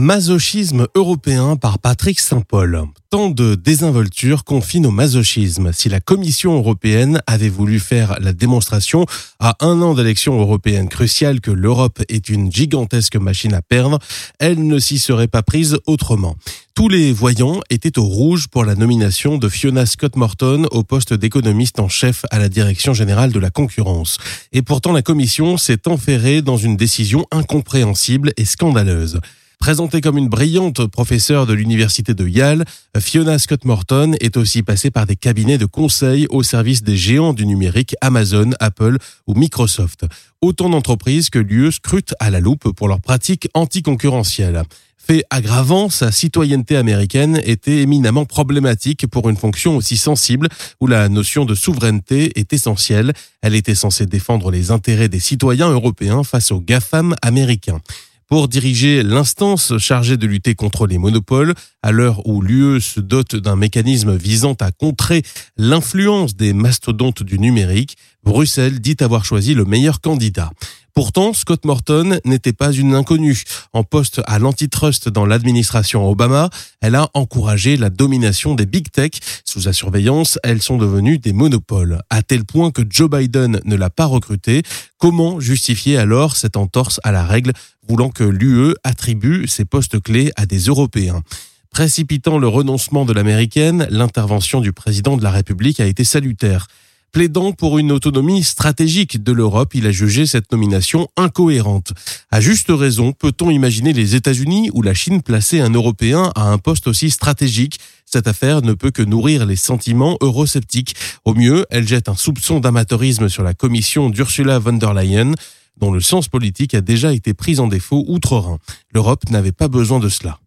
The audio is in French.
Masochisme européen par Patrick Saint-Paul. Tant de désinvolture confine au masochisme. Si la Commission européenne avait voulu faire la démonstration à un an d'élections européennes cruciales que l'Europe est une gigantesque machine à perdre, elle ne s'y serait pas prise autrement. Tous les voyants étaient au rouge pour la nomination de Fiona Scott Morton au poste d'économiste en chef à la direction générale de la concurrence. Et pourtant la Commission s'est enferrée dans une décision incompréhensible et scandaleuse. Présentée comme une brillante professeure de l'université de Yale, Fiona Scott Morton est aussi passée par des cabinets de conseil au service des géants du numérique Amazon, Apple ou Microsoft. Autant d'entreprises que l'UE scrute à la loupe pour leurs pratiques anticoncurrentielles. Fait aggravant, sa citoyenneté américaine était éminemment problématique pour une fonction aussi sensible où la notion de souveraineté est essentielle. Elle était censée défendre les intérêts des citoyens européens face aux GAFAM américains pour diriger l'instance chargée de lutter contre les monopoles, à l'heure où l'UE se dote d'un mécanisme visant à contrer l'influence des mastodontes du numérique, Bruxelles dit avoir choisi le meilleur candidat. Pourtant, Scott Morton n'était pas une inconnue. En poste à l'antitrust dans l'administration Obama, elle a encouragé la domination des big tech. Sous sa surveillance, elles sont devenues des monopoles, à tel point que Joe Biden ne l'a pas recrutée. Comment justifier alors cette entorse à la règle, voulant que l'UE attribue ses postes clés à des Européens? Précipitant le renoncement de l'américaine, l'intervention du président de la République a été salutaire. Plaidant pour une autonomie stratégique de l'Europe, il a jugé cette nomination incohérente. À juste raison, peut-on imaginer les États-Unis ou la Chine placer un Européen à un poste aussi stratégique? Cette affaire ne peut que nourrir les sentiments eurosceptiques. Au mieux, elle jette un soupçon d'amateurisme sur la commission d'Ursula von der Leyen, dont le sens politique a déjà été pris en défaut outre-Rhin. L'Europe n'avait pas besoin de cela.